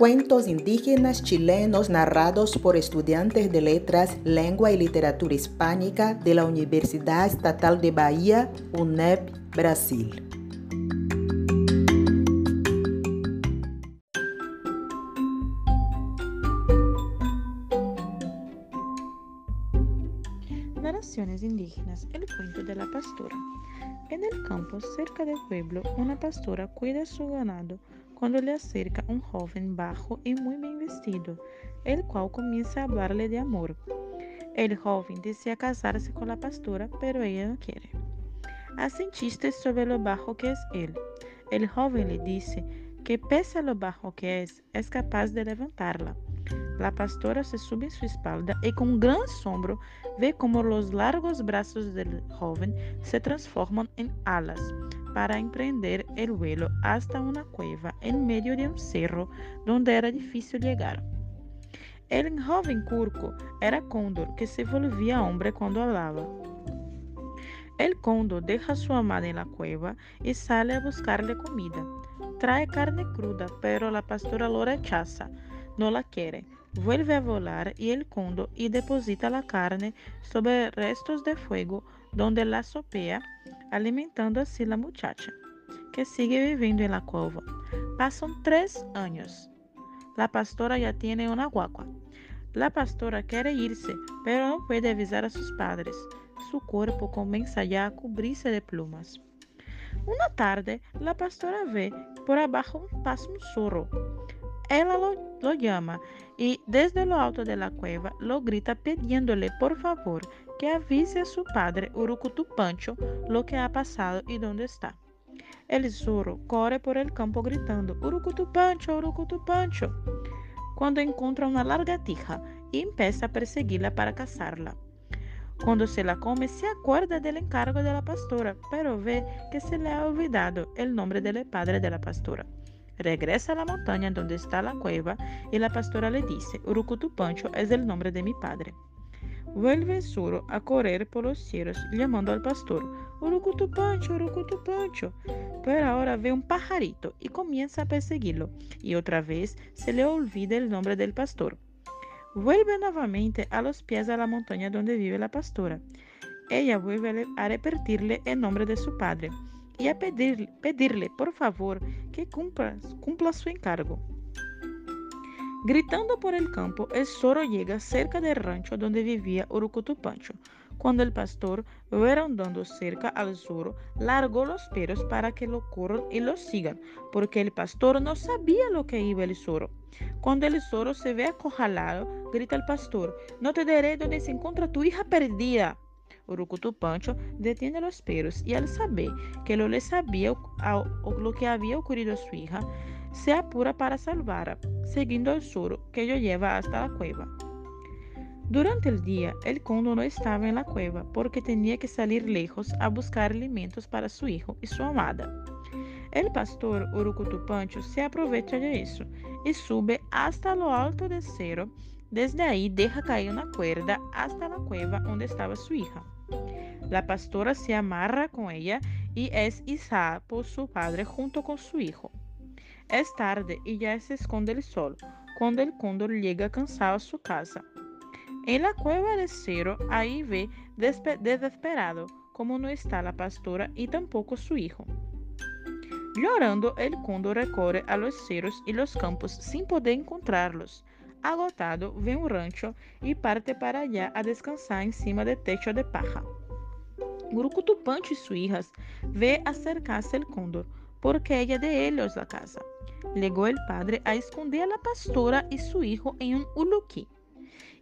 Cuentos indígenas chilenos narrados por estudiantes de letras, lengua y literatura hispánica de la Universidad Estatal de Bahía, UNEP, Brasil. Narraciones indígenas, el cuento de la pastora. En el campo, cerca del pueblo, una pastora cuida su ganado cuando le acerca un joven bajo y muy bien vestido, el cual comienza a hablarle de amor. El joven desea casarse con la pastora, pero ella no quiere. Hacen chistes sobre lo bajo que es él. El joven le dice que pese a lo bajo que es, es capaz de levantarla. La pastora se sube a su espalda y con gran asombro ve como los largos brazos del joven se transforman en alas para emprender el vuelo hasta una cueva en medio de un cerro donde era difícil llegar. El joven curco era cóndor que se volvía hombre cuando hablaba. El cóndor deja a su amada en la cueva y sale a buscarle comida. Trae carne cruda, pero la pastora lo rechaza, no la quiere. Vuelve a volar y el cóndor y deposita la carne sobre restos de fuego donde la sopea alimentando así la muchacha, que sigue viviendo en la cueva. Pasan tres años. La pastora ya tiene una guagua. La pastora quiere irse, pero no puede avisar a sus padres. Su cuerpo comienza ya a cubrirse de plumas. Una tarde, la pastora ve por abajo pasa un zorro. Ella lo, lo, llama y desde lo alto de la cueva lo grita pidiéndole por favor que avise a su padre Urucutu Pancho lo que ha pasado y dónde está. El zorro corre por el campo gritando Urucutu Pancho, Urucutu Pancho, cuando encuentra una lagartija y empieza a perseguirla para cazarla. Cuando se la come, se acuerda del encargo de la pastora, pero ve que se le ha olvidado el nombre del padre de la pastora. Regresa a la montaña donde está la cueva y la pastora le dice, Urucutu Pancho es el nombre de mi padre. Vuelve el zorro a correr por los cielos llamando al pastor, Urucutu Pancho, Urucutu Pancho. Pero ahora ve un pajarito y comienza a perseguirlo, y otra vez se le olvida el nombre del pastor. Vuelve nuevamente a los pies de la montaña donde vive la pastora. Ella vuelve a repetirle el nombre de su padre y a pedirle, pedirle por favor que cumpla, cumpla su encargo. Gritando por el campo, el zorro llega cerca del rancho donde vivía Urucutu Pancho. Cuando el pastor andando cerca al zorro, largó los perros para que lo corran y lo sigan, porque el pastor no sabía lo que iba el zorro. Cuando el zorro se ve acorralado, grita el pastor, no te diré dónde se encuentra tu hija perdida. Urucutu Pancho detiene los perros y al saber que lo le sabía lo que había ocurrido a su hija, se apura para salvarla, seguindo el sur que lo lleva hasta la cueva. Durante el día, el cóndor no estaba en la cueva porque tenía que salir lejos a buscar alimentos para su hijo y su amada. El pastor Urucutu Pancho se aprovecha de eso y sube hasta lo alto del cerro. Desde ahí deja caer una cuerda hasta la cueva donde estaba su hija. La pastora se amarra con ella y es izada por su padre junto con su hijo. Es tarde y ya se esconde el sol cuando el cóndor llega cansado a su casa. En la cueva de cero, ahí ve desesperado como no está la pastora y tampoco su hijo. Llorando, el cóndor recorre a los ceros y los campos sin poder encontrarlos. Agotado, ve un rancho y parte para allá a descansar encima del techo de paja. Y sus hijas ve acercarse el cóndor, porque ella de ellos la casa. Legó el padre a esconder a pastora y su hijo en un uluquí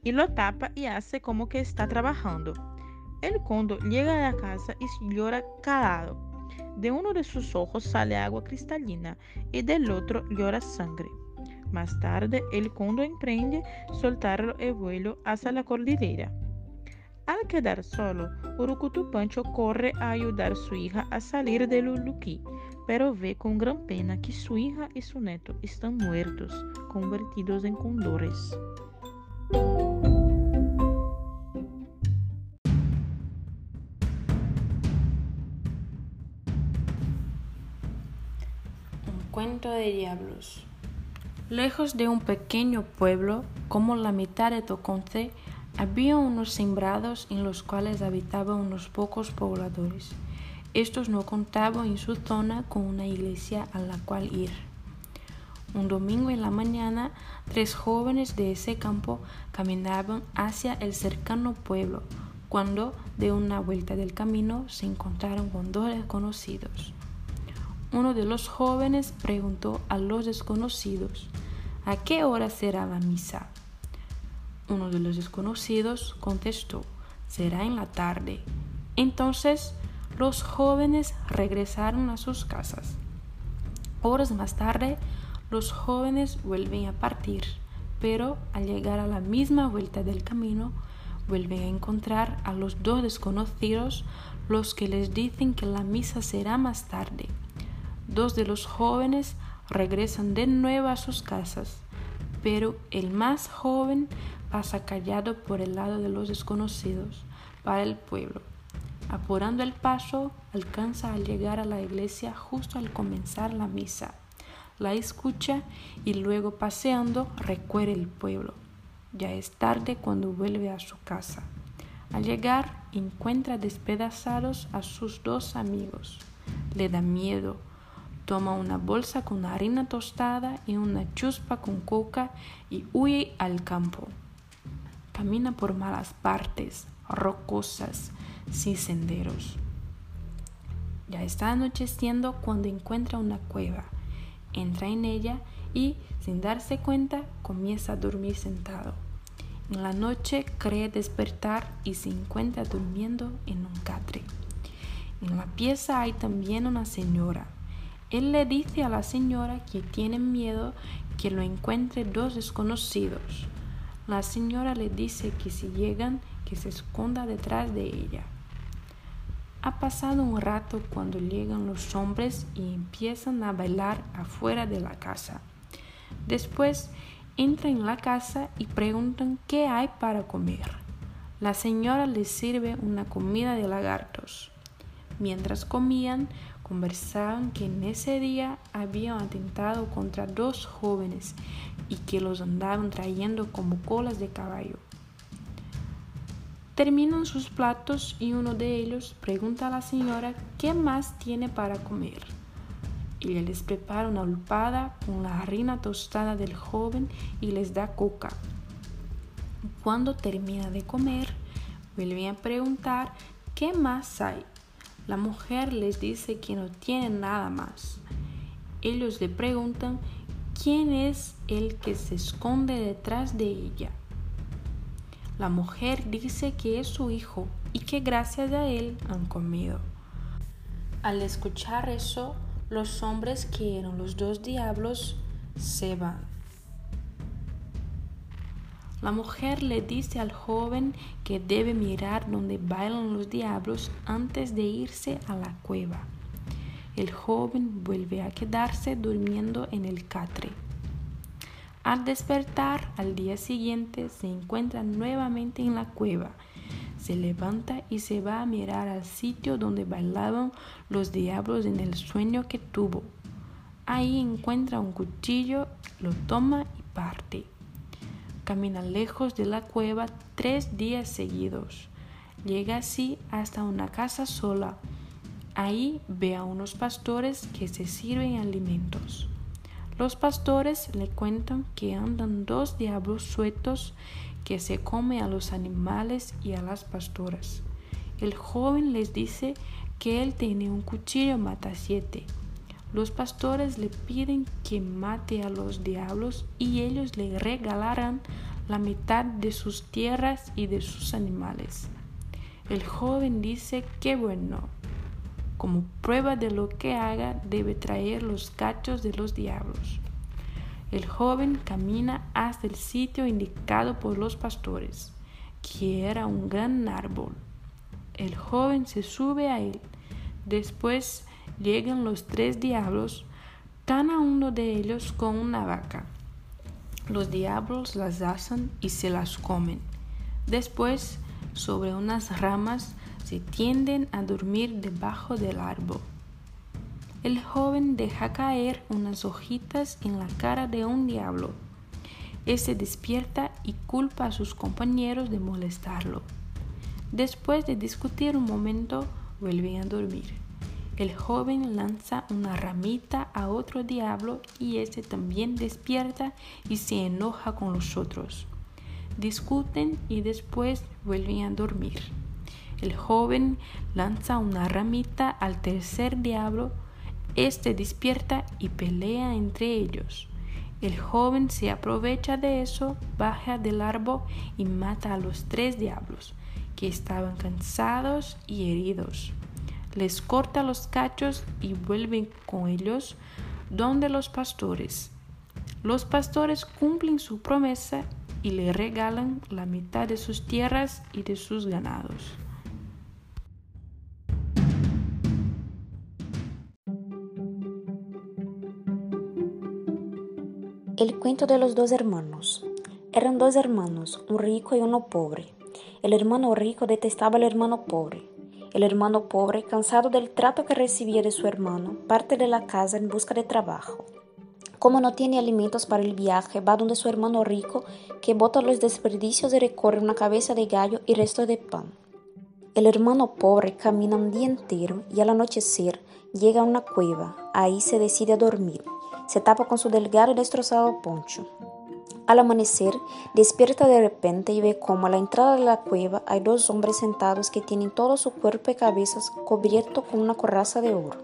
y lo tapa y hace como que está trabajando. El cóndor llega a la casa y llora calado. De uno de sus ojos sale agua cristalina y del otro llora sangre. Más tarde, el cóndor emprende soltar el vuelo hacia la cordillera. Al quedar solo, Urucutu Pancho corre a ayudar a su hija a salir del uluquí, pero ve con gran pena que su hija y su neto están muertos, convertidos en condores. Un cuento de diablos. Lejos de un pequeño pueblo, como la mitad de Toconce, había unos sembrados en los cuales habitaban unos pocos pobladores. Estos no contaban en su zona con una iglesia a la cual ir. Un domingo en la mañana, tres jóvenes de ese campo caminaban hacia el cercano pueblo, cuando de una vuelta del camino se encontraron con dos desconocidos. Uno de los jóvenes preguntó a los desconocidos, ¿a qué hora será la misa? Uno de los desconocidos contestó, será en la tarde. Entonces los jóvenes regresaron a sus casas. Horas más tarde, los jóvenes vuelven a partir, pero al llegar a la misma vuelta del camino, vuelven a encontrar a los dos desconocidos, los que les dicen que la misa será más tarde. Dos de los jóvenes regresan de nuevo a sus casas, pero el más joven pasa callado por el lado de los desconocidos para el pueblo. Apurando el paso, alcanza a llegar a la iglesia justo al comenzar la misa. La escucha y luego paseando recorre el pueblo. Ya es tarde cuando vuelve a su casa. Al llegar encuentra despedazados a sus dos amigos. Le da miedo toma una bolsa con harina tostada y una chuspa con coca y huye al campo. Camina por malas partes, rocosas, sin senderos. Ya está anocheciendo cuando encuentra una cueva. Entra en ella y, sin darse cuenta, comienza a dormir sentado. En la noche cree despertar y se encuentra durmiendo en un catre. En la pieza hay también una señora él le dice a la señora que tiene miedo que lo encuentre dos desconocidos. La señora le dice que si llegan, que se esconda detrás de ella. Ha pasado un rato cuando llegan los hombres y empiezan a bailar afuera de la casa. Después entran en la casa y preguntan qué hay para comer. La señora les sirve una comida de lagartos. Mientras comían, conversaban que en ese día habían atentado contra dos jóvenes y que los andaban trayendo como colas de caballo. Terminan sus platos y uno de ellos pregunta a la señora qué más tiene para comer. Ella les prepara una ulpada con la harina tostada del joven y les da coca. Cuando termina de comer, vuelven a preguntar qué más hay la mujer les dice que no tiene nada más. Ellos le preguntan quién es el que se esconde detrás de ella. La mujer dice que es su hijo y que gracias a él han comido. Al escuchar eso, los hombres que eran los dos diablos se van. La mujer le dice al joven que debe mirar donde bailan los diablos antes de irse a la cueva. El joven vuelve a quedarse durmiendo en el catre. Al despertar al día siguiente se encuentra nuevamente en la cueva. Se levanta y se va a mirar al sitio donde bailaban los diablos en el sueño que tuvo. Ahí encuentra un cuchillo, lo toma y parte camina lejos de la cueva tres días seguidos. Llega así hasta una casa sola. Ahí ve a unos pastores que se sirven alimentos. Los pastores le cuentan que andan dos diablos sueltos que se comen a los animales y a las pastoras. El joven les dice que él tiene un cuchillo mata siete. Los pastores le piden que mate a los diablos y ellos le regalarán la mitad de sus tierras y de sus animales. El joven dice que bueno, como prueba de lo que haga, debe traer los cachos de los diablos. El joven camina hasta el sitio indicado por los pastores, que era un gran árbol. El joven se sube a él. Después llegan los tres diablos, a uno de ellos con una vaca. Los diablos las asan y se las comen. Después, sobre unas ramas, se tienden a dormir debajo del árbol. el joven deja caer unas hojitas en la cara de un diablo. Este despierta y culpa a sus compañeros de molestarlo. Después de discutir un momento, vuelven a dormir. El joven lanza una ramita a otro diablo y este también despierta y se enoja con los otros. Discuten y después vuelven a dormir. El joven lanza una ramita al tercer diablo, este despierta y pelea entre ellos. El joven se aprovecha de eso, baja del árbol y mata a los tres diablos, que estaban cansados y heridos. Les corta los cachos y vuelven con ellos donde los pastores. Los pastores cumplen su promesa y le regalan la mitad de sus tierras y de sus ganados. El cuento de los dos hermanos. Eran dos hermanos, un rico y uno pobre. El hermano rico detestaba al hermano pobre. El hermano pobre, cansado del trato que recibía de su hermano, parte de la casa en busca de trabajo. Como no tiene alimentos para el viaje, va donde su hermano rico, que bota los desperdicios y recorre una cabeza de gallo y resto de pan. El hermano pobre camina un día entero y al anochecer llega a una cueva. Ahí se decide a dormir se tapa con su delgado y destrozado poncho. Al amanecer, despierta de repente y ve cómo a la entrada de la cueva hay dos hombres sentados que tienen todo su cuerpo y cabezas cubierto con una coraza de oro.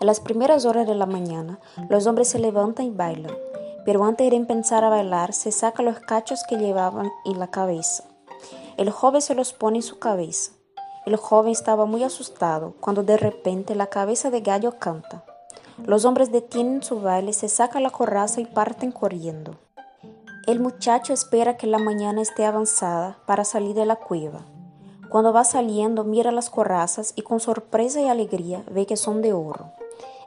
En las primeras horas de la mañana, los hombres se levantan y bailan, pero antes de empezar a bailar, se saca los cachos que llevaban en la cabeza. El joven se los pone en su cabeza. El joven estaba muy asustado cuando de repente la cabeza de gallo canta. Los hombres detienen su baile, se sacan la coraza y parten corriendo. El muchacho espera que la mañana esté avanzada para salir de la cueva. Cuando va saliendo mira las corazas y con sorpresa y alegría ve que son de oro.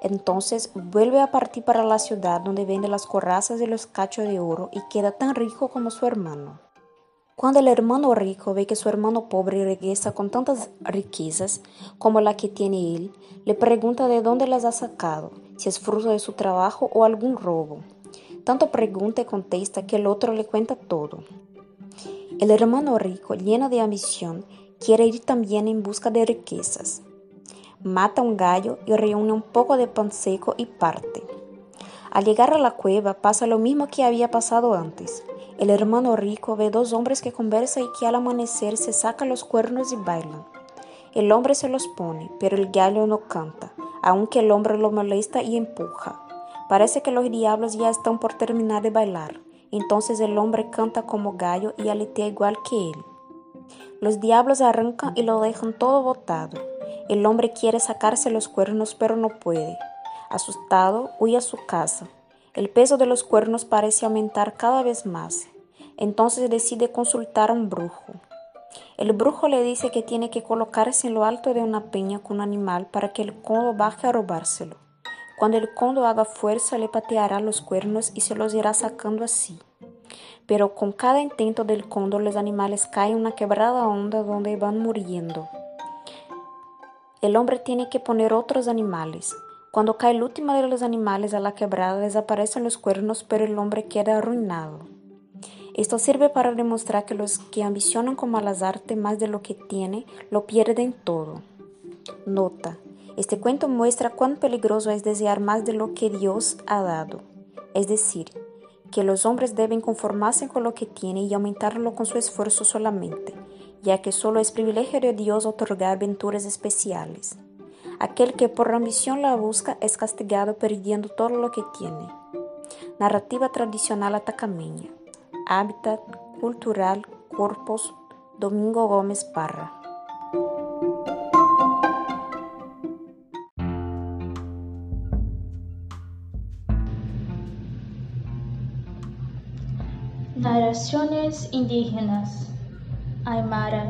Entonces vuelve a partir para la ciudad donde vende las corazas y los cachos de oro y queda tan rico como su hermano. Cuando el hermano rico ve que su hermano pobre regresa con tantas riquezas como la que tiene él, le pregunta de dónde las ha sacado, si es fruto de su trabajo o algún robo. Tanto pregunta y contesta que el otro le cuenta todo. El hermano rico, lleno de ambición, quiere ir también en busca de riquezas. Mata un gallo y reúne un poco de pan seco y parte. Al llegar a la cueva pasa lo mismo que había pasado antes. El hermano rico ve dos hombres que conversan y que al amanecer se sacan los cuernos y bailan. El hombre se los pone, pero el gallo no canta, aunque el hombre lo molesta y empuja. Parece que los diablos ya están por terminar de bailar. Entonces el hombre canta como gallo y aletea igual que él. Los diablos arrancan y lo dejan todo botado. El hombre quiere sacarse los cuernos pero no puede. Asustado, huye a su casa. El peso de los cuernos parece aumentar cada vez más. Entonces decide consultar a un brujo. El brujo le dice que tiene que colocarse en lo alto de una peña con un animal para que el condo baje a robárselo. Cuando el condo haga fuerza le pateará los cuernos y se los irá sacando así. Pero con cada intento del cóndor los animales caen en una quebrada onda donde van muriendo. El hombre tiene que poner otros animales, cuando cae el último de los animales a la quebrada, desaparecen los cuernos, pero el hombre queda arruinado. Esto sirve para demostrar que los que ambicionan con malas artes más de lo que tienen, lo pierden todo. Nota. Este cuento muestra cuán peligroso es desear más de lo que Dios ha dado. Es decir, que los hombres deben conformarse con lo que tienen y aumentarlo con su esfuerzo solamente, ya que solo es privilegio de Dios otorgar aventuras especiales. Aquel que por ambición la busca es castigado perdiendo todo lo que tiene. Narrativa tradicional atacameña. Hábitat cultural Corpus Domingo Gómez Parra. Narraciones indígenas. Aymara,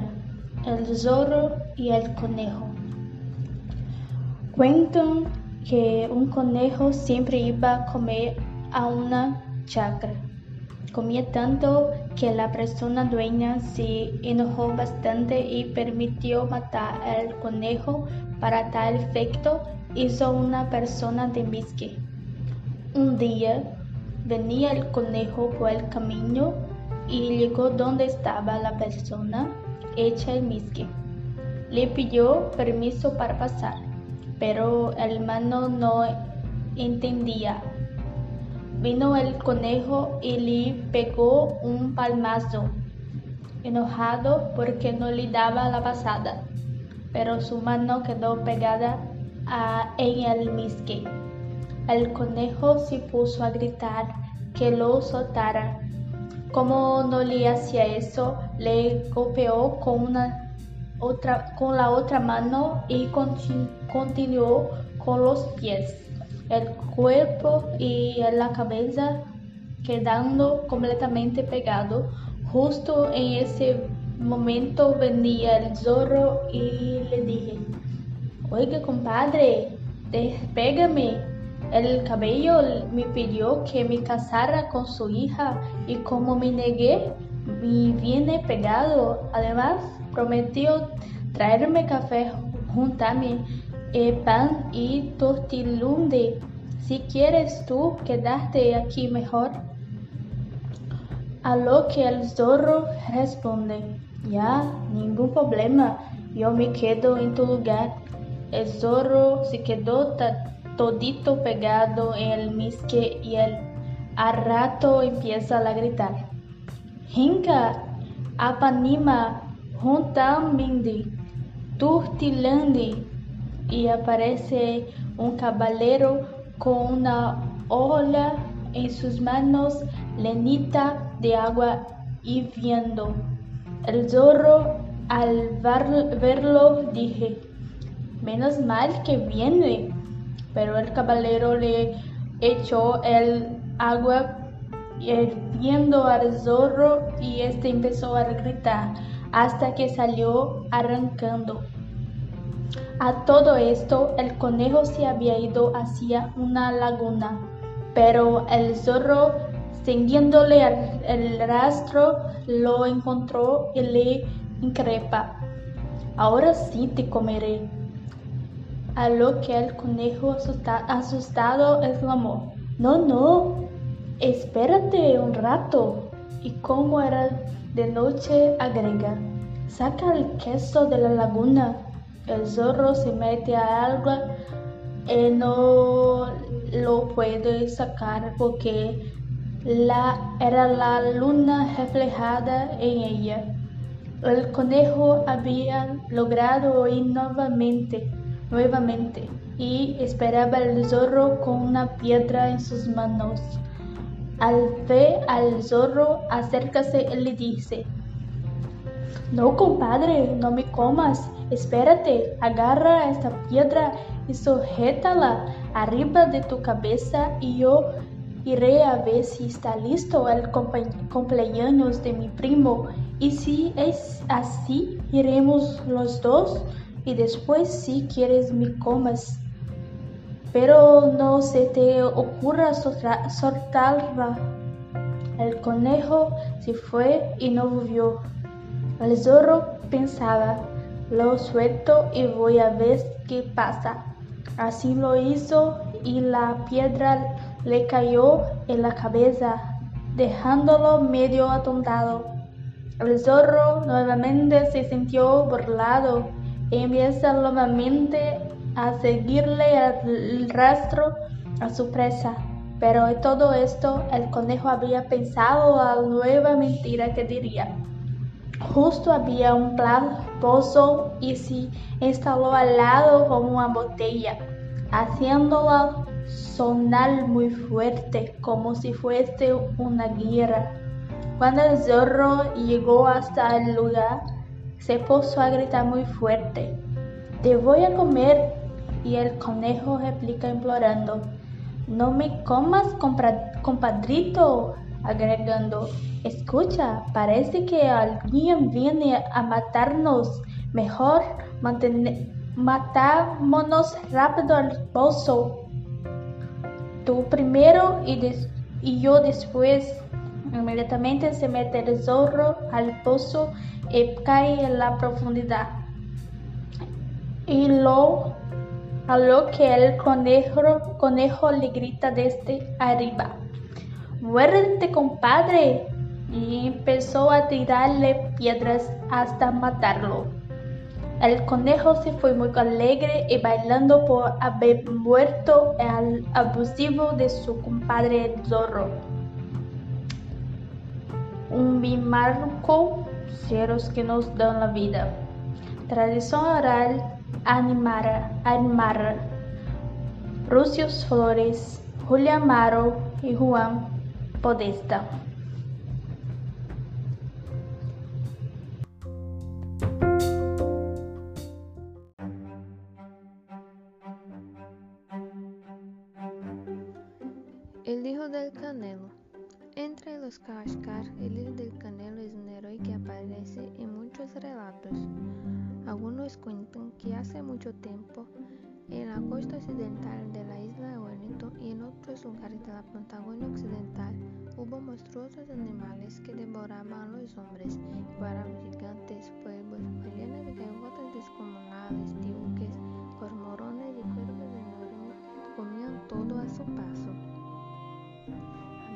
el zorro y el conejo. Cuentan que un conejo siempre iba a comer a una chacra. Comía tanto que la persona dueña se enojó bastante y permitió matar al conejo para tal efecto hizo una persona de misque. Un día venía el conejo por el camino y llegó donde estaba la persona hecha el misque. Le pidió permiso para pasar, pero el mano no entendía. Vino el conejo y le pegó un palmazo, enojado porque no le daba la pasada, pero su mano quedó pegada a, en el misque. El conejo se puso a gritar que lo soltara. Como no le hacía eso, le golpeó con, la otra mano y continuó con los pies, el cuerpo y la cabeza quedando completamente pegado. Justo en ese momento venía el zorro y le dije, oiga compadre, despégame. El cabello me pidió que me casara con su hija y como me negué, me viene pegado. Además, prometió traerme café juntame eh, pan y tortilunde. Si quieres tú quedarte aquí mejor. A lo que el zorro responde, ya, ningún problema, yo me quedo en tu lugar. El zorro se quedó todito pegado en el misque y el a rato empieza a gritar. Hinka, apanima, juntamindi, turtilandi. Y aparece un caballero con una olla en sus manos lenita de agua hirviendo. El zorro al verlo dije, menos mal que viene pero el caballero le echó el agua hirviendo al zorro y este empezó a gritar hasta que salió arrancando. A todo esto, el conejo se había ido hacia una laguna, pero el zorro, siguiéndole el rastro, lo encontró y le increpa. Ahora sí te comeré, a lo que el conejo asustado exclamó, No, no, espérate un rato. Y como era de noche, agrega, saca el queso de la laguna. El zorro se mete a agua y no lo puede sacar porque la, era la luna reflejada en ella. El conejo había logrado oír nuevamente nuevamente y esperaba el zorro con una piedra en sus manos. Al ver al zorro acércase y le dice, No, compadre, no me comas, espérate, agarra esta piedra y sujétala arriba de tu cabeza y yo iré a ver si está listo el cumpleaños de mi primo y si es así, iremos los dos y después si quieres me comas. Pero no se te ocurra soltarla. El conejo se fue y no volvió. El zorro pensaba, lo suelto y voy a ver qué pasa. Así lo hizo y la piedra le cayó en la cabeza, dejándolo medio atontado. El zorro nuevamente se sintió burlado empieza nuevamente a seguirle el rastro a su presa. Pero en todo esto el conejo había pensado la nueva mentira que diría. Justo había un plan pozo y se instaló al lado con una botella, haciéndola sonar muy fuerte como si fuese una guerra. Cuando el zorro llegó hasta el lugar, se puso a gritar muy fuerte. Te voy a comer. Y el conejo replica implorando. No me comas, compadrito, agregando. Escucha, parece que alguien viene a matarnos. Mejor matámonos rápido al pozo. Tú primero y, y yo después. Inmediatamente se mete el zorro al pozo cae en la profundidad. Y lo a lo que el conejo, conejo le grita desde arriba. Muérete, compadre. Y empezó a tirarle piedras hasta matarlo. El conejo se fue muy alegre y bailando por haber muerto al abusivo de su compadre el zorro. Un bimarco, cielos que nos dan la vida. Tradición oral, animar, animar. Rucios Flores, Julia Amaro y Juan Podesta. El hijo del canelo. Entre los Kashkar, el mucho tiempo, en la costa occidental de la isla de Wellington y en otros lugares de la Patagonia occidental, hubo monstruosos animales que devoraban a los hombres, eran gigantes pueblos, de gaviotas descomunales, diuques, cormorones y cuervos enormes, comían todo a su paso.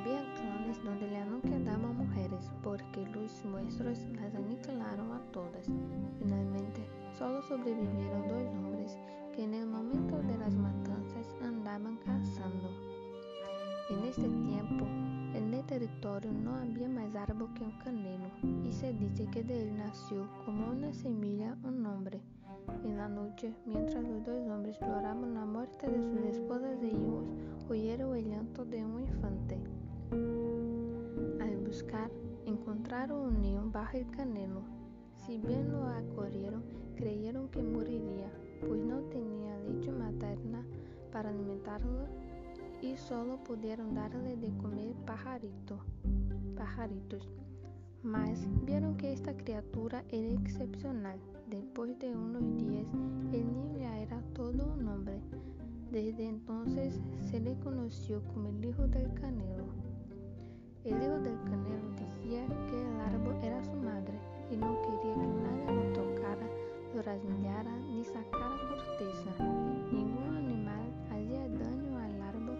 Había clones donde ya no quedaban mujeres porque los monstruos las aniquilaron a todas. Finalmente, solo sobrevivieron dos hombres que en el momento de las matanzas andaban cazando. En este tiempo, en el territorio no había más árbol que un canelo, y se dice que de él nació como una semilla un hombre. En la noche, mientras los dos hombres lloraban la muerte de sus esposas e hijos, oyeron el llanto de un infante. Al buscar, encontraron un niño bajo el canelo. Si bien lo acogieron, creyeron que moriría, pues no tenía leche materna para alimentarlo y solo pudieron darle de comer pajarito, pajaritos. Mas vieron que esta criatura era excepcional. Después de unos días, el niño ya era todo un hombre. Desde entonces se le conoció como el hijo del canelo. El hijo del canelo decía que el árbol era su madre y no quería que nadie rasguñara ni sacara corteza. Ningún animal hacía daño al árbol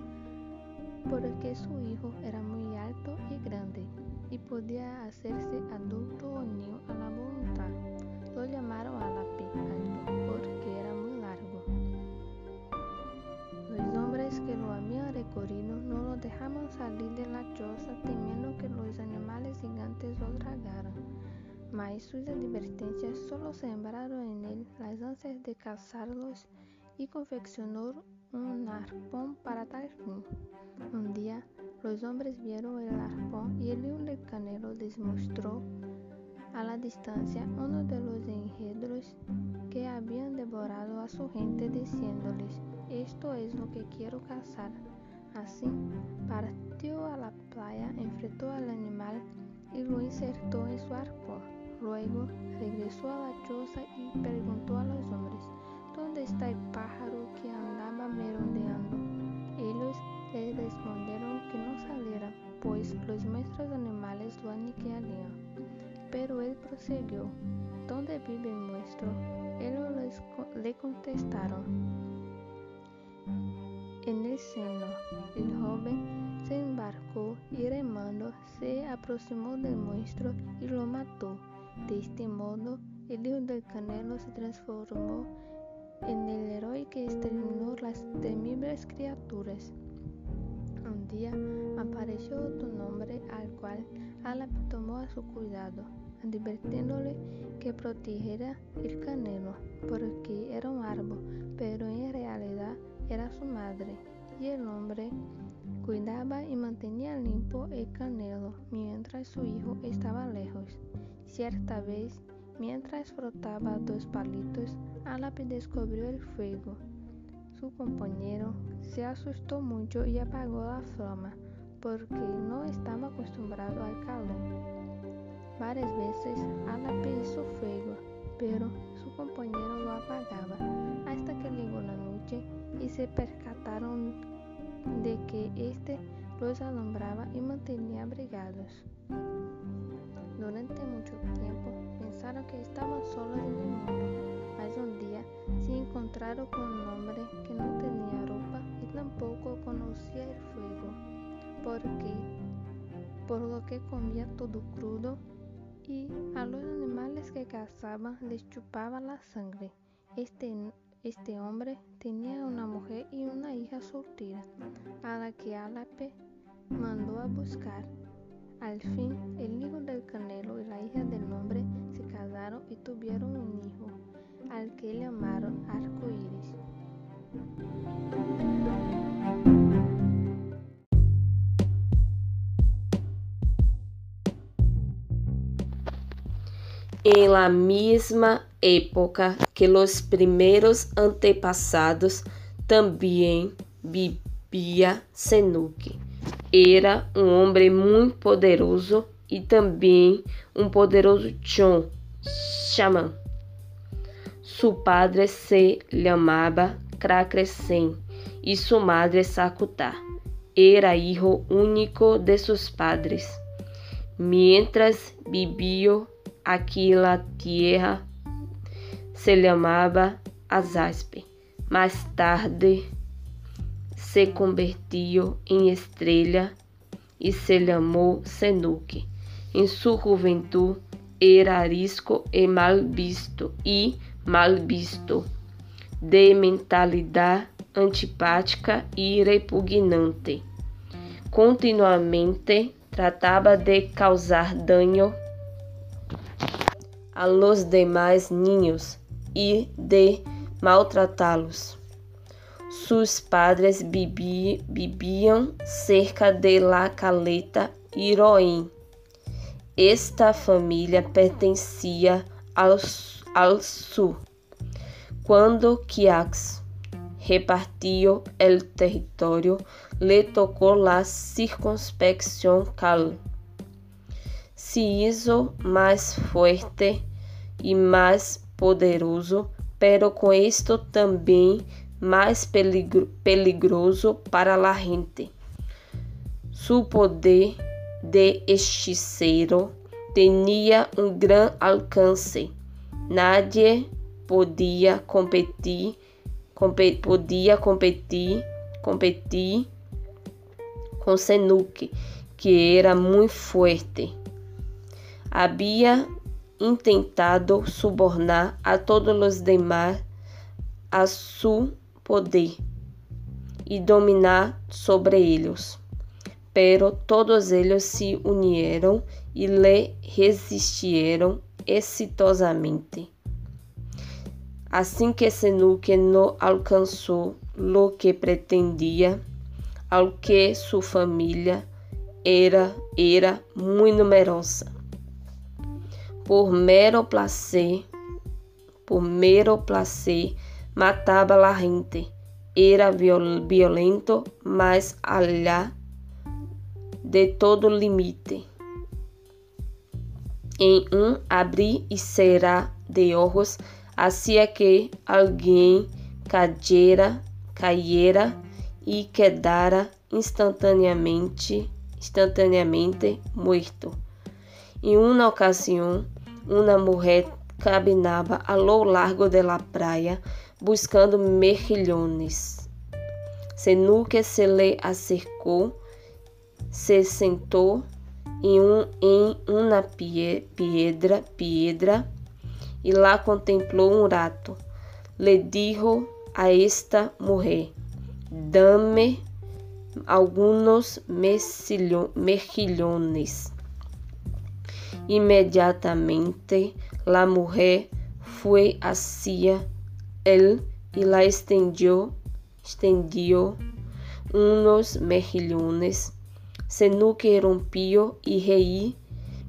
porque su hijo era muy alto y grande y podía hacerse adulto o niño a la voluntad. Lo llamaron álape alto porque era muy largo. Los hombres que lo habían recorrido no lo dejaban salir de la choza temiendo que los animales gigantes lo tragaran. Mas sus advertencias solo sembraron en él las ansias de cazarlos y confeccionó un arpón para tal fin. Un día, los hombres vieron el arpón y el canelo les mostró a la distancia uno de los engendros que habían devorado a su gente diciéndoles, esto es lo que quiero cazar. Así, partió a la playa, enfrentó al animal y lo insertó en su arpón. Luego regresó a la choza y preguntó a los hombres, ¿dónde está el pájaro que andaba merodeando? Ellos le respondieron que no saliera, pues los maestros animales lo aniquilarían. Pero él prosiguió, ¿dónde vive el nuestro? Ellos le contestaron, en el seno. El joven se embarcó y remando se aproximó del monstruo y lo mató. De este modo, el hijo del canelo se transformó en el héroe que exterminó las temibles criaturas. Un día apareció otro hombre al cual Alap tomó a su cuidado, advirtiéndole que protegiera el canelo, porque era un árbol, pero en realidad era su madre, y el hombre cuidaba y mantenía limpio el canelo mientras su hijo estaba lejos. Cierta vez, mientras frotaba dos palitos, Alap descubrió el fuego. Su compañero se asustó mucho y apagó la flama, porque no estaba acostumbrado al calor. Varias veces Alap hizo fuego, pero su compañero lo apagaba, hasta que llegó la noche y se percataron de que éste los alumbraba y mantenía abrigados. Durante mucho tiempo pensaron que estaban solos en el mundo, Mas un día se encontraron con un hombre que no tenía ropa y tampoco conocía el fuego, porque por lo que comía todo crudo y a los animales que cazaban les chupaba la sangre. Este, este hombre tenía una mujer y una hija soltera, a la que Álape mandó a buscar. Al fin, el hijo del canelo y la hija del hombre se casaron y tuvieron un hijo, al que llamaron Arcoíris. En la misma época que los primeros antepassados, também vivia Senuque. Era um homem muito poderoso e também um poderoso chon, xamã. Su padre se chamava Kracresen e sua madre Sakutá. Era hijo único de seus padres. Mientras vivia aqui na terra, se chamava Azaspe. Mais tarde se convertiu em estrela e se chamou Senuque. Em sua juventude era arisco e mal visto e mal visto, de mentalidade antipática e repugnante. Continuamente tratava de causar dano a los demais niños e de maltratá-los. Sus padres viviam cerca de la caleta Iroim. Esta família pertencia ao, ao sul. Quando Quiax repartiu o território, le tocou la circunspección cal. Se hizo mais forte e mais poderoso, pero com isto também mais peligro, peligroso para la gente. Su poder de hechiceiro tinha um grande alcance. Nadie podia competir, competir podia competir, competir com Senuque, que era muito forte. Havia intentado subornar a todos os demais a seu poder e dominar sobre eles. Pero todos eles se uniram e lhe resistiram exitosamente. Assim que Senuque não alcançou lo que pretendia, ao que sua família era era muito numerosa por mero placer, por mero placer, matava la gente. Era violento, mas allá de todo limite. Em um abrir e cerrar de olhos, hacía que alguém cayera, caiera e quedara instantaneamente, instantaneamente morto. Em uma ocasião, uma mulher caminhava a lo largo de la praia buscando mejillones. Senuque se le acercou, se sentou em, um, em uma piedra, piedra e lá contemplou um rato. Le dijo a esta mulher: Dame algunos mejillones. Imediatamente la mujer fue hacia él y la extendió, extendió unos mejillones. Senuque rompió y reí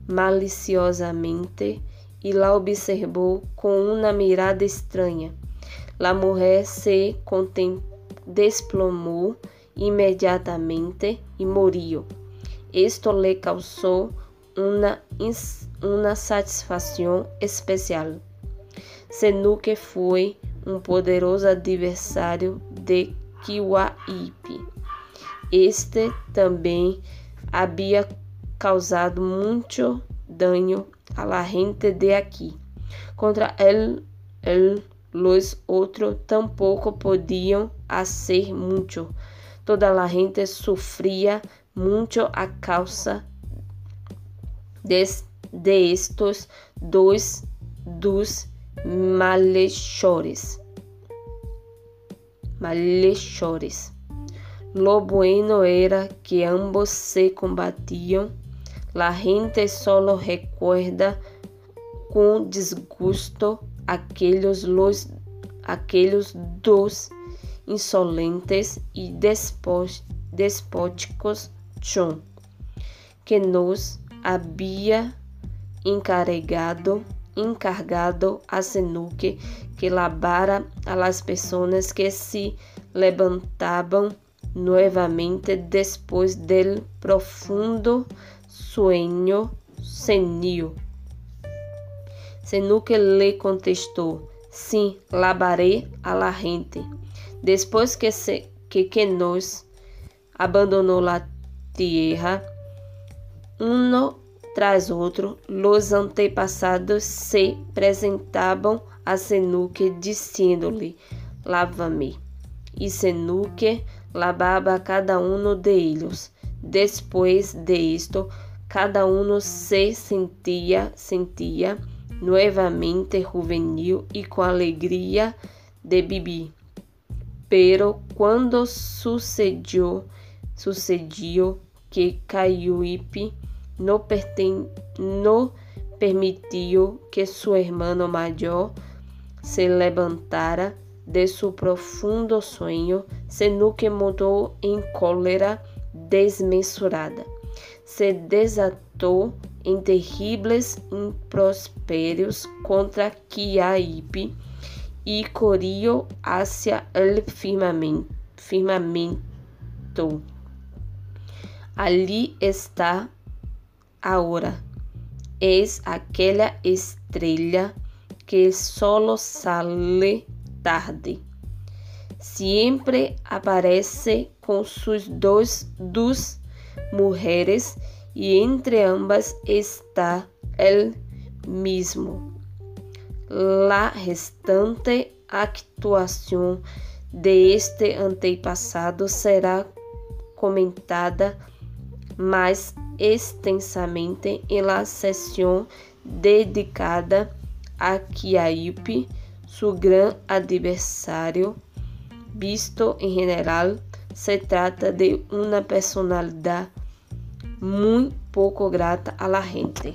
maliciosamente y la observó con una mirada extraña. La mujer se desplomó inmediatamente y murió. Esto le causó una, una satisfação especial. Senuque foi um poderoso adversário de Kiwaipi. Este também havia causado muito dano a la gente de aqui. Contra ele, ele los otros tampoco podían hacer. Toda la gente sufría mucho a causa de, de estos dos, dos malhechores. Malhechores. Lo bueno era que ambos se combatían. La gente solo recuerda com desgosto aqueles, los, aqueles dos insolentes e despóticos John, que nos havia encarregado encargado a Senuque que lavara a las pessoas que se levantavam novamente depois del profundo sueño senil. Senuque lhe contestou: Sim, lavarei a la gente. Depois que, se, que, que nos abandonou la tierra, uno tras outro, los antepassados se apresentavam a Senuque, dizendo-lhe: Lava-me. E Senuque lavava cada um de. Depois de isto, cada um se sentia, sentia nuevamente juvenil e com alegria de vivir. Pero quando sucedió, sucedió que Caiuipe no, perten permitiu que su hermano maior se levantara de seu profundo sonho, sino que mudou em cólera desmesurada. Se desatou em terribles improperios contra Quiaipe e corriu hacia el firmamento. Ali está agora. Es aquela estrela que solo sale tarde. Sempre aparece com suas dois, duas mulheres e entre ambas está el mismo. La restante actuação de este antepassado será comentada mais extensamente em la sessão dedicada a Kiaipe, seu grande adversário. Visto em geral, se trata de uma personalidade muy poco grata a la gente.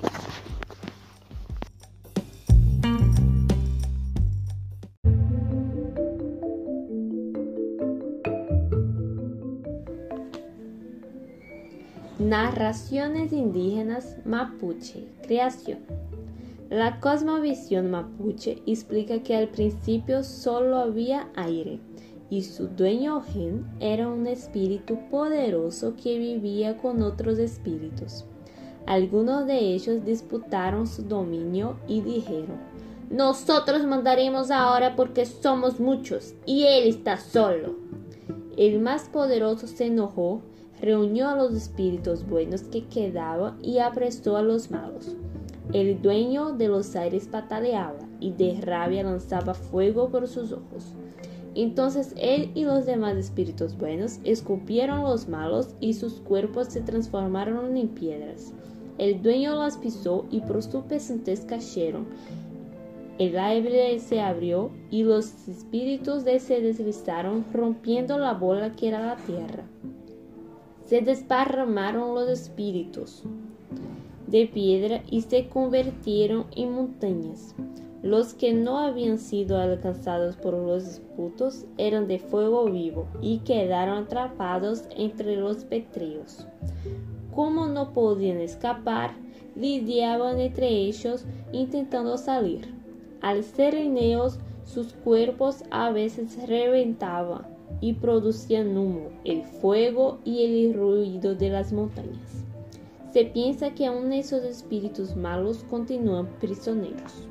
Narraciones indígenas mapuche. Creación. La cosmovisión mapuche explica que al principio solo había aire y su dueño Gen era un espíritu poderoso que vivía con otros espíritus. Algunos de ellos disputaron su dominio y dijeron, nosotros mandaremos ahora porque somos muchos y él está solo. El más poderoso se enojó, reunió a los espíritus buenos que quedaban y apresó a los malos. El dueño de los aires pataleaba y de rabia lanzaba fuego por sus ojos. Entonces él y los demás espíritus buenos escupieron los malos y sus cuerpos se transformaron en piedras. El dueño las pisó y por su pesadez cayeron. El aire se abrió y los espíritus de se deslizaron rompiendo la bola que era la tierra. Se desparramaron los espíritus de piedra y se convirtieron en montañas. Los que no habían sido alcanzados por los disputos eran de fuego vivo y quedaron atrapados entre los petríos. Como no podían escapar, lidiaban entre ellos intentando salir. Al ser ellos, sus cuerpos a veces reventaban y producían humo, el fuego y el ruido de las montañas. Se piensa que aún esos espíritus malos continúan prisioneros.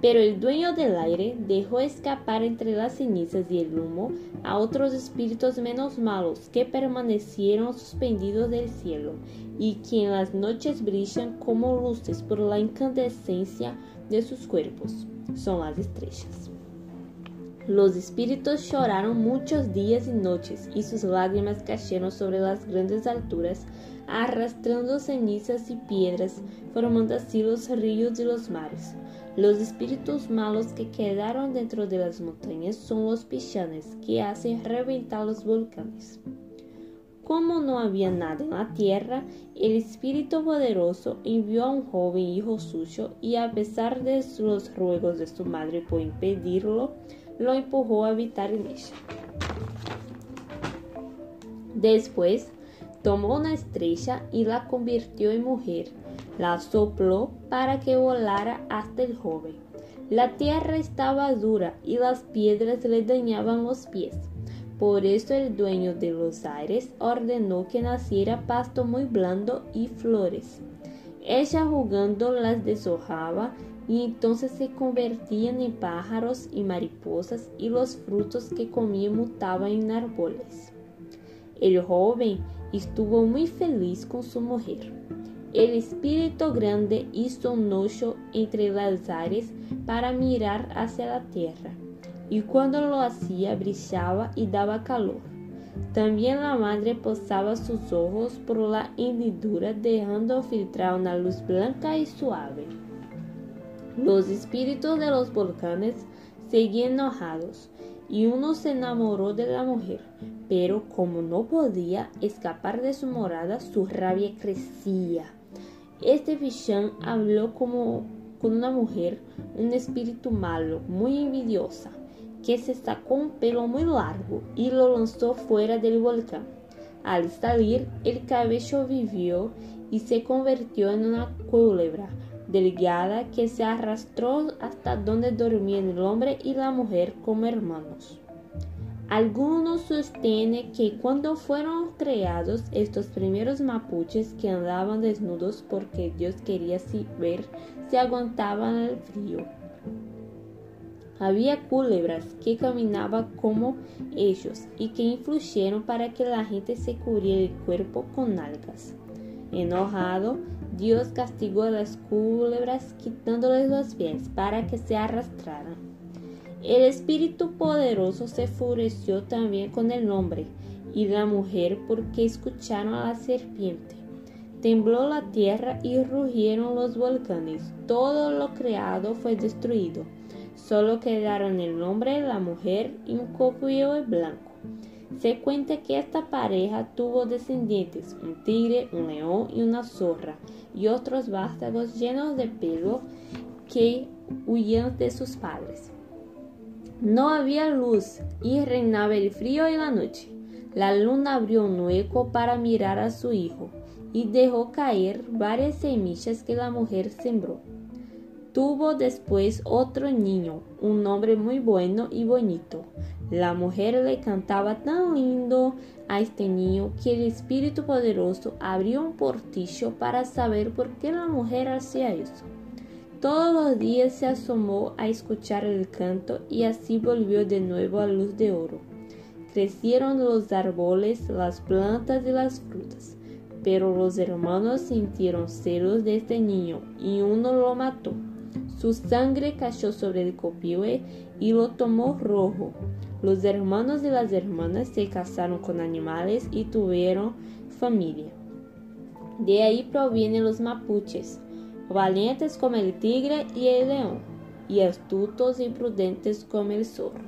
Pero el dueño del aire dejó escapar entre las cenizas y el humo a otros espíritus menos malos que permanecieron suspendidos del cielo y que en las noches brillan como luces por la incandescencia de sus cuerpos. Son las estrellas. Los espíritus lloraron muchos días y noches, y sus lágrimas cayeron sobre las grandes alturas, arrastrando cenizas y piedras, formando así los ríos y los mares. Los espíritus malos que quedaron dentro de las montañas son los pichanes que hacen reventar los volcanes. Como no había nada en la tierra, el Espíritu Poderoso envió a un joven hijo suyo y a pesar de los ruegos de su madre por impedirlo, lo empujó a en ella. Después, tomó una estrella y la convirtió en mujer, la sopló para que volara hasta el joven. La tierra estaba dura y las piedras le dañaban los pies. Por eso el dueño de los aires ordenó que naciera pasto muy blando y flores. Ella jugando las deshojaba y entonces se convertían en pájaros y mariposas y los frutos que comía mutaban en árboles. El joven estuvo muy feliz con su mujer. El espíritu grande hizo un hoyo entre las aires para mirar hacia la tierra y cuando lo hacía brillaba y daba calor. También la madre posaba sus ojos por la hendidura dejando filtrar una luz blanca y suave. Los espíritus de los volcanes seguían enojados y uno se enamoró de la mujer, pero como no podía escapar de su morada, su rabia crecía. Este fichán habló como con una mujer, un espíritu malo, muy envidiosa que se sacó un pelo muy largo y lo lanzó fuera del volcán. Al salir, el cabello vivió y se convirtió en una culebra delgada que se arrastró hasta donde dormían el hombre y la mujer como hermanos. Algunos sostienen que cuando fueron creados estos primeros mapuches que andaban desnudos porque Dios quería ver si aguantaban el frío, había culebras que caminaban como ellos y que influyeron para que la gente se cubriera el cuerpo con algas. Enojado, Dios castigó a las culebras quitándoles los pies para que se arrastraran. El Espíritu Poderoso se enfureció también con el hombre y la mujer porque escucharon a la serpiente. Tembló la tierra y rugieron los volcanes. Todo lo creado fue destruido Solo quedaron el hombre, la mujer y un cocuyeo blanco. Se cuenta que esta pareja tuvo descendientes, un tigre, un león y una zorra, y otros vástagos llenos de pelo que huían de sus padres. No había luz y reinaba el frío y la noche. La luna abrió un hueco para mirar a su hijo y dejó caer varias semillas que la mujer sembró. Tuvo después otro niño, un hombre muy bueno y bonito. La mujer le cantaba tan lindo a este niño que el Espíritu Poderoso abrió un portillo para saber por qué la mujer hacía eso. Todos los días se asomó a escuchar el canto y así volvió de nuevo a luz de oro. Crecieron los árboles, las plantas y las frutas. Pero los hermanos sintieron celos de este niño y uno lo mató. Su sangre cayó sobre el copihue y lo tomó rojo. Los hermanos y las hermanas se casaron con animales y tuvieron familia. De ahí provienen los mapuches, valientes como el tigre y el león, y astutos y prudentes como el zorro.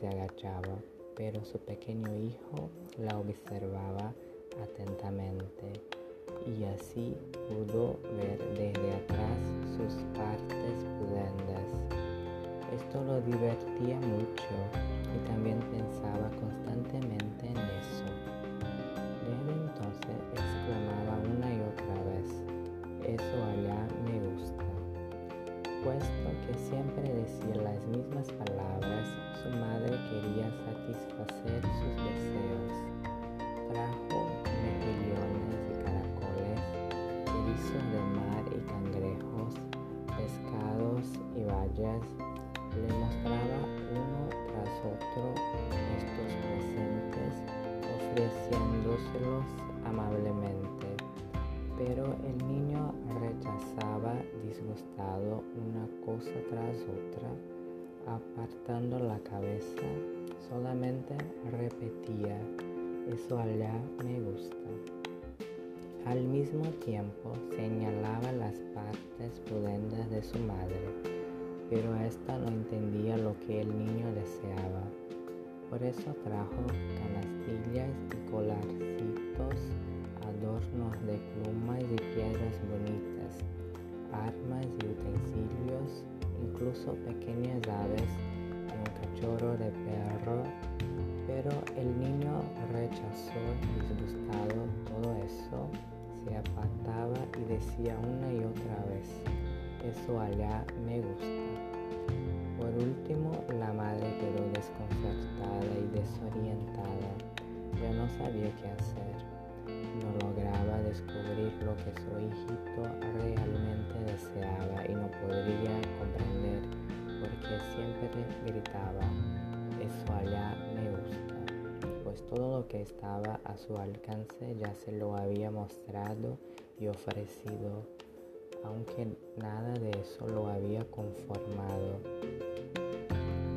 se agachaba, pero su pequeño hijo la observaba atentamente y así pudo bayas. Le mostraba uno tras otro estos presentes, ofreciéndoselos amablemente. Pero el niño rechazaba disgustado una cosa tras otra apartando la cabeza, solamente repetía, eso allá me gusta. Al mismo tiempo señalaba las partes pudendas de su madre, pero ésta no entendía lo que el niño deseaba. Por eso trajo canastillas y colarcitos, adornos de plumas y piedras bonitas, armas y utensilios incluso pequeñas aves y un cachorro de perro, pero el niño rechazó disgustado. Todo eso, se apartaba y decía una y otra vez, eso allá me gusta. Por último, la madre quedó desconcertada y desorientada, ya no sabía qué hacer. No lograba descubrir lo que su hijito realmente deseaba y no podría comprender porque siempre gritaba, eso allá me gusta, pues todo lo que estaba a su alcance ya se lo había mostrado y ofrecido, aunque nada de eso lo había conformado.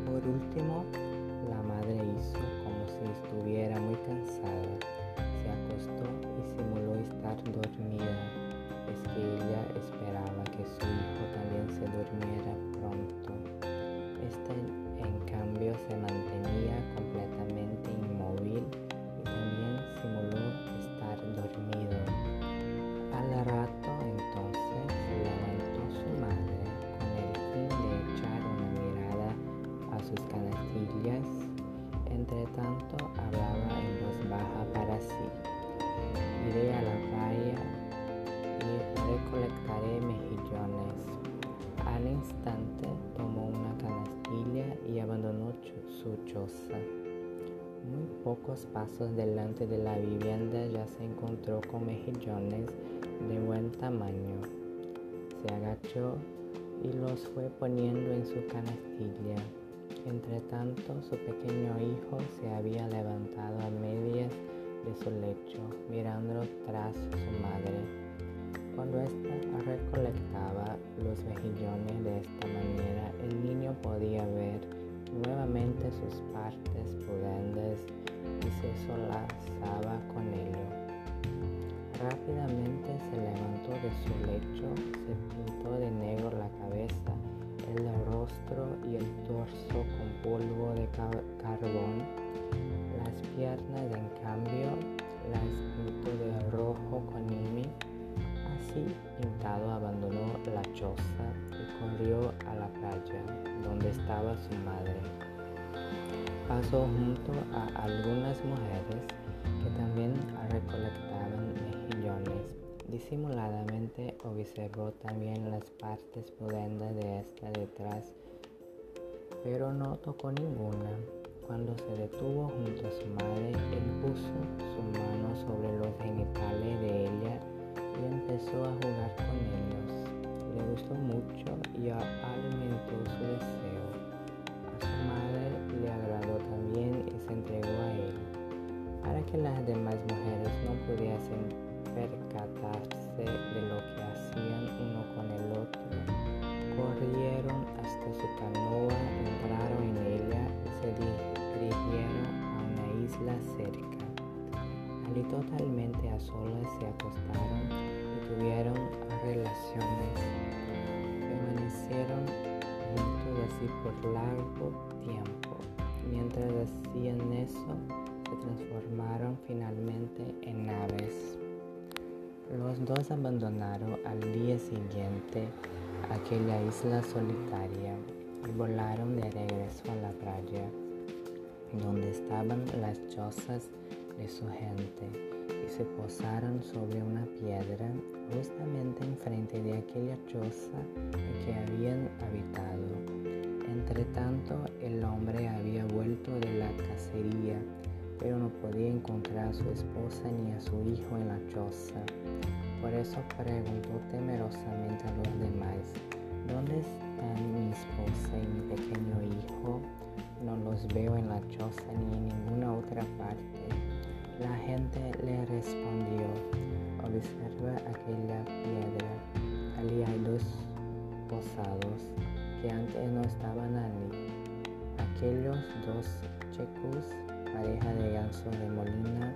Por último, la madre hizo como si estuviera muy cansada se acostó y simuló estar dormida. Es que ella esperaba que su hijo también se durmiera pronto. Este, pasos delante de la vivienda ya se encontró con mejillones de buen tamaño. Se agachó y los fue poniendo en su canastilla. Entre tanto, su pequeño hijo se había levantado a medias de su lecho, mirando tras su madre. Cuando ésta recolectaba los mejillones de esta manera, el niño podía ver nuevamente sus partes pudendas y se solazaba con ello. Rápidamente se levantó de su lecho, se pintó de negro la cabeza, el rostro y el torso con polvo de carbón las piernas, en cambio, las pintó de rojo con Imi. Así pintado abandonó la choza corrió a la playa, donde estaba su madre. Pasó junto a algunas mujeres que también recolectaban mejillones. Disimuladamente observó también las partes pudendas de esta detrás, pero no tocó ninguna. Cuando se detuvo junto a su madre, él puso su mano sobre los genitales de ella y empezó a jugar con ellos. Gustó mucho y alimentó su deseo. A su madre le agradó también y se entregó a él. Para que las demás mujeres no pudiesen percatarse de lo que hacían uno con el otro, corrieron hasta su canoa, entraron en ella y se dirigieron a una isla cerca. Allí totalmente a solas se acostaron y tuvieron relaciones. Juntos así por largo tiempo. mientras hacían eso, se transformaron finalmente en naves. Los dos abandonaron al día siguiente aquella isla solitaria y volaron de regreso a la playa, donde estaban las chozas de su gente, se posaron sobre una piedra justamente enfrente de aquella choza en que habían habitado. Entre tanto, el hombre había vuelto de la cacería, pero no podía encontrar a su esposa ni a su hijo en la choza. Por eso preguntó temerosamente a los demás, ¿dónde están mi esposa y mi pequeño hijo? No los veo en la choza ni en ninguna otra parte. La gente le respondió, observa aquella piedra, allí hay dos posados que antes no estaban allí. Aquellos dos checos, pareja de ganso de Molina,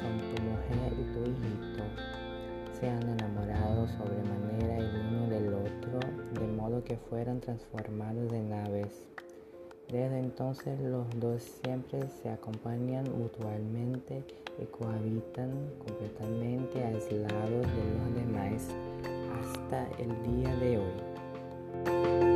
son tu mujer y tu hijito. Se han enamorado sobremanera el uno del otro, de modo que fueran transformados en aves. Desde entonces los dos siempre se acompañan mutuamente y cohabitan completamente aislados de los demás hasta el día de hoy.